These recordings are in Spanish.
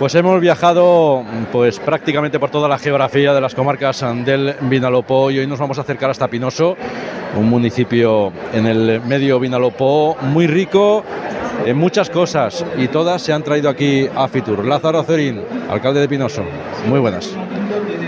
Pues hemos viajado pues prácticamente por toda la geografía de las comarcas del Vinalopó y hoy nos vamos a acercar hasta Pinoso, un municipio en el medio Vinalopó muy rico en muchas cosas y todas se han traído aquí a Fitur. Lázaro Cerín, alcalde de Pinoso. Muy buenas.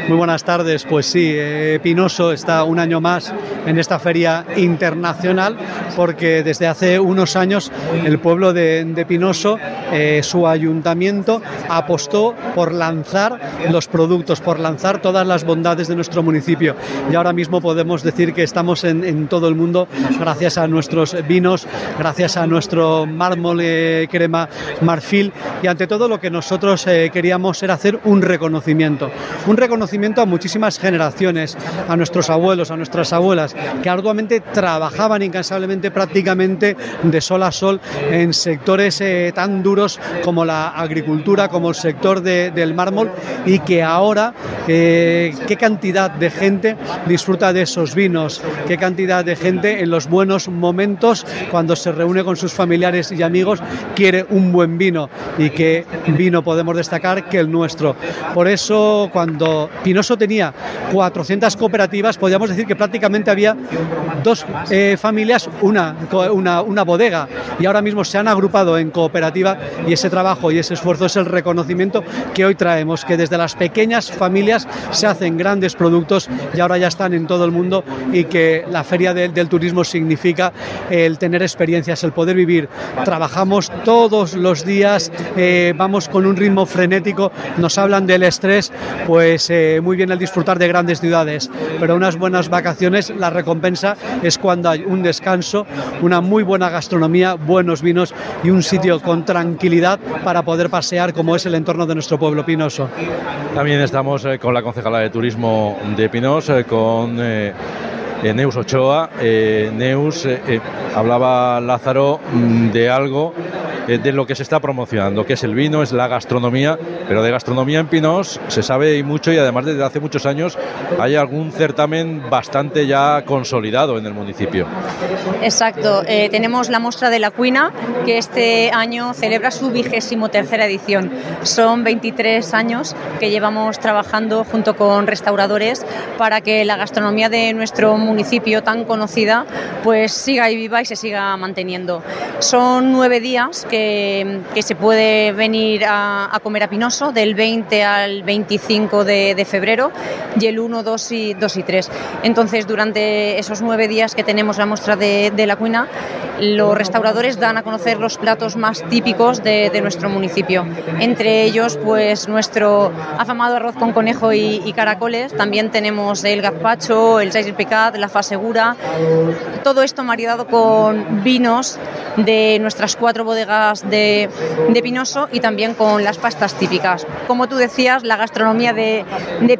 Muy buenas tardes. Pues sí, eh, Pinoso está un año más en esta feria internacional porque desde hace unos años el pueblo de, Pinoso, eh, su ayuntamiento, apostó por lanzar los productos, por lanzar todas las bondades de nuestro municipio. Y ahora mismo podemos decir que estamos en, todo el mundo gracias a nuestros vinos, gracias a nuestro mármol eh, crema marfil y ante todo lo que nosotros queríamos era hacer un reconocimiento. Un reconocimiento a muchísimas generaciones, a nuestros abuelos, a nuestras abuelas, que arduamente trabajaban incansablemente prácticamente de sol a sol en sectores eh, tan duros como la agricultura, como el sector del mármol y que ahora eh, qué cantidad de gente disfruta de esos vinos, qué cantidad de gente en los buenos momentos cuando se reúne con sus familiares y amigos quiere un buen vino y qué vino podemos destacar que el nuestro. Por eso cuando Pinoso tenía 400 cooperativas, podríamos decir que prácticamente había dos eh, familias, una, una, bodega, y ahora mismo se han agrupado en cooperativa y ese trabajo y ese esfuerzo es el reconocimiento que hoy traemos, que desde las pequeñas familias se hacen grandes productos y ahora ya están en todo el mundo y que la feria del turismo significa el tener experiencias, el poder vivir. Trabajamos todos los días, eh, vamos con un ritmo frenético, nos hablan del estrés, pues eh, muy bien el disfrutar de grandes ciudades, pero unas buenas vacaciones, la recompensa es cuando hay un descanso, una muy buena gastronomía, buenos vinos y un sitio con tranquilidad para poder pasear como es el entorno de nuestro pueblo pinoso. También estamos eh, con la concejala de turismo de Pinos, eh, con... Eh, Neus Ochoa. Neus, hablaba Lázaro mm, de algo eh, de lo que se está promocionando, que es el vino, es la gastronomía, pero de gastronomía en Pinos se sabe y mucho y además desde hace muchos años hay algún certamen bastante ya consolidado en el municipio. Exacto, eh, tenemos la muestra de la cuina que este año celebra su vigésimo tercera edición. Son 23 años que llevamos trabajando junto con restauradores para que la gastronomía de nuestro municipio tan conocida pues siga y viva y se siga manteniendo. Son nueve días que, se puede venir a, comer a Pinoso del 20 al 25 de, febrero y el 1, 2 y, 2 y 3. Entonces, durante esos nueve días que tenemos la muestra de, la cuina, los restauradores dan a conocer los platos más típicos de, nuestro municipio. Entre ellos, pues nuestro afamado arroz con conejo y, caracoles. También tenemos el gazpacho, el sais picat, la fasegura. Todo esto maridado con vinos de nuestras cuatro bodegas de, Pinoso y también con las pastas típicas. Como tú decías, la gastronomía de,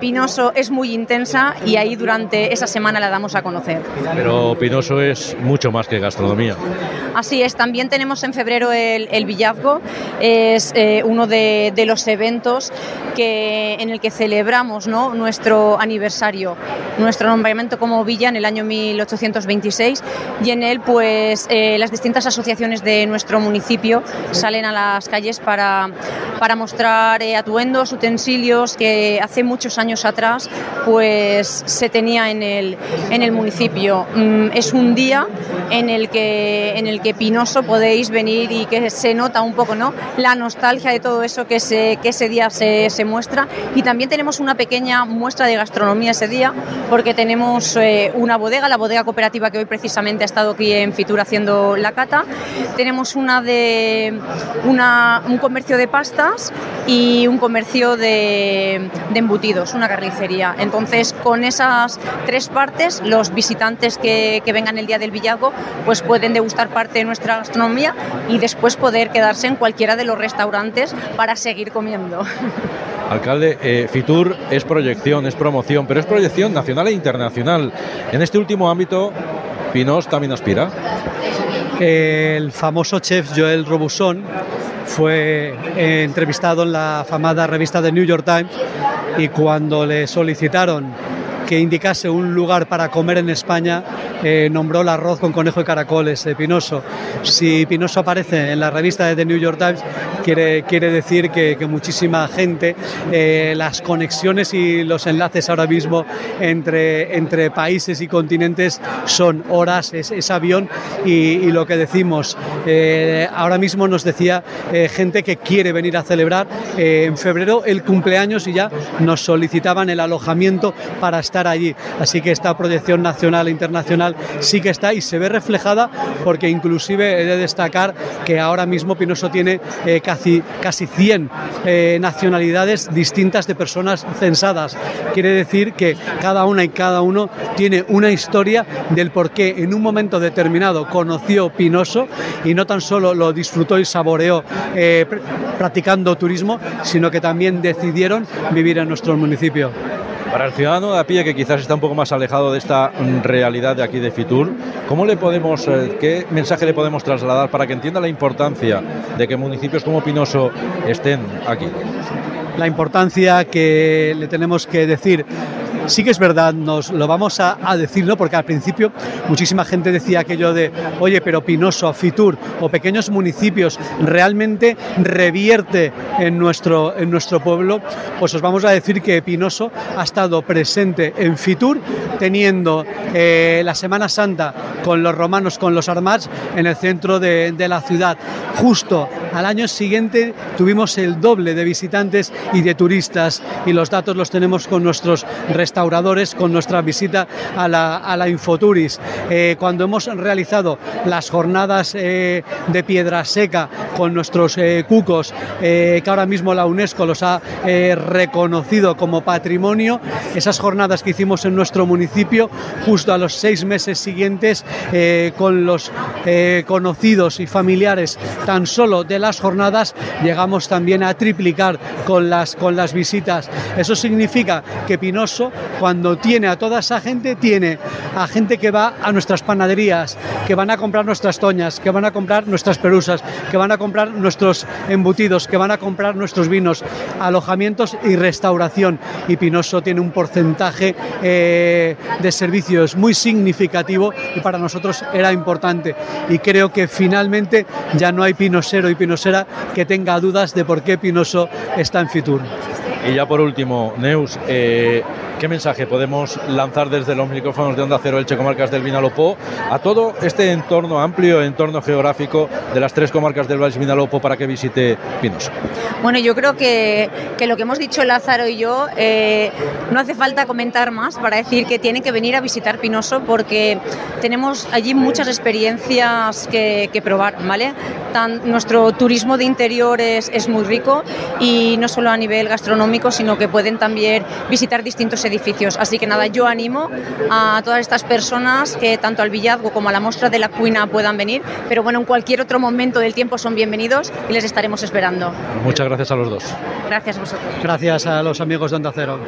Pinoso es muy intensa y ahí durante esa semana la damos a conocer. Pero Pinoso es mucho más que gastronomía. Así es, también tenemos en febrero el, el Villazgo, es eh, uno de, los eventos que, en el que celebramos ¿no? nuestro aniversario, nuestro nombramiento como villa en el año 1826 y en él pues eh, las distintas asociaciones de nuestro municipio salen a las calles para, para mostrar eh, atuendos, utensilios que hace muchos años atrás pues se tenía en el, en el municipio. Mm, es un día en el que en el que Pinoso podéis venir y que se nota un poco ¿no? la nostalgia de todo eso que, se, que ese día se, se muestra y también tenemos una pequeña muestra de gastronomía ese día porque tenemos eh, una bodega, la bodega cooperativa que hoy precisamente ha estado aquí en Fitur haciendo la cata. Tenemos una de un comercio de pastas y un comercio de, embutidos, una carnicería. Entonces, con esas tres partes, los visitantes que, vengan el día del Villago, pues pueden degustar parte de nuestra gastronomía y después poder quedarse en cualquiera de los restaurantes para seguir comiendo. Alcalde, eh, Fitur es proyección, es promoción, pero es proyección nacional e internacional. En este último ámbito, Pinos también aspira el famoso chef Joel Robuchon fue eh, entrevistado en la famada revista The New York Times y cuando le solicitaron que indicase un lugar para comer en España, eh, nombró el arroz con conejo y caracoles, de Pinoso. Si Pinoso aparece en la revista de The New York Times, quiere, quiere decir que, muchísima gente, eh, las conexiones y los enlaces ahora mismo entre, entre países y continentes son horas, es, avión y, lo que decimos, eh, ahora mismo nos decía gente que quiere venir a celebrar en febrero el cumpleaños y ya nos solicitaban el alojamiento para estar allí. Así que esta proyección nacional e internacional sí que está y se ve reflejada porque inclusive he de destacar que ahora mismo Pinoso tiene eh, casi, casi 100 eh, nacionalidades distintas de personas censadas. Quiere decir que cada una y cada uno tiene una historia del por qué en un momento determinado conoció Pinoso y no tan solo lo disfrutó y saboreó eh, practicando turismo, sino que también decidieron vivir en nuestro municipio. Para el ciudadano de a pie que quizás está un poco más alejado de esta realidad de aquí de Fitur, ¿cómo le podemos, eh, qué mensaje le podemos trasladar para que entienda la importancia de que municipios como Pinoso estén aquí? La importancia que le tenemos que decir sí que es verdad, nos lo vamos a, decir, ¿no? Porque al principio muchísima gente decía aquello de, oye, pero Pinoso, Fitur o pequeños municipios realmente revierte en nuestro, en nuestro pueblo, pues os vamos a decir que Pinoso ha estado presente en Fitur, teniendo eh, la Semana Santa con los romanos, con los armados, en el centro de, de la ciudad. Justo al año siguiente tuvimos el doble de visitantes y de turistas y los datos los tenemos con nuestros restauradores, con nuestra visita a la, a la Infoturis. Eh, cuando hemos realizado las jornadas eh, de piedra seca con nuestros eh, cucos, que ahora mismo la UNESCO los ha reconocido como patrimonio, esas jornadas que hicimos en nuestro municipio, justo a los seis meses siguientes, con los conocidos y familiares tan solo de las jornadas, llegamos también a triplicar con las, con las visitas. Eso significa que Pinoso, cuando tiene a toda esa gente, tiene a gente que va a nuestras panaderías, que van a comprar nuestras toñas, que van a comprar nuestras perusas, que van a comprar nuestros embutidos, que van a comprar nuestros vinos, alojamientos y restauración. Y Pinoso tiene un porcentaje eh, de servicios muy significativo y para nosotros era importante. Y creo que finalmente ya no hay pinosero y pinosera que tenga dudas de por qué Pinoso está en Fitur. Y ya por último, Neus, eh, ¿qué mensaje podemos lanzar desde los micrófonos de Onda Cero Elche Comarcas del Vinalopó a todo este entorno amplio, entorno geográfico de las tres comarcas del Valle Vinalopó para que visite Pinoso? Bueno, yo creo que, que lo que hemos dicho Lázaro y yo, eh, no hace falta comentar más para decir que tienen que venir a visitar Pinoso porque tenemos allí muchas experiencias que, que probar, ¿vale? Tan, nuestro turismo de interior es, muy rico y no solo a nivel gastronómico, sino que pueden también visitar distintos edificios. Así que nada, yo animo a todas estas personas que tanto al Villazgo como a la Mostra de la Cuina puedan venir, pero bueno, en cualquier otro momento del tiempo son bienvenidos y les estaremos esperando. Muchas gracias a los dos. Gracias a vosotros. Gracias a los amigos de Onda Cero.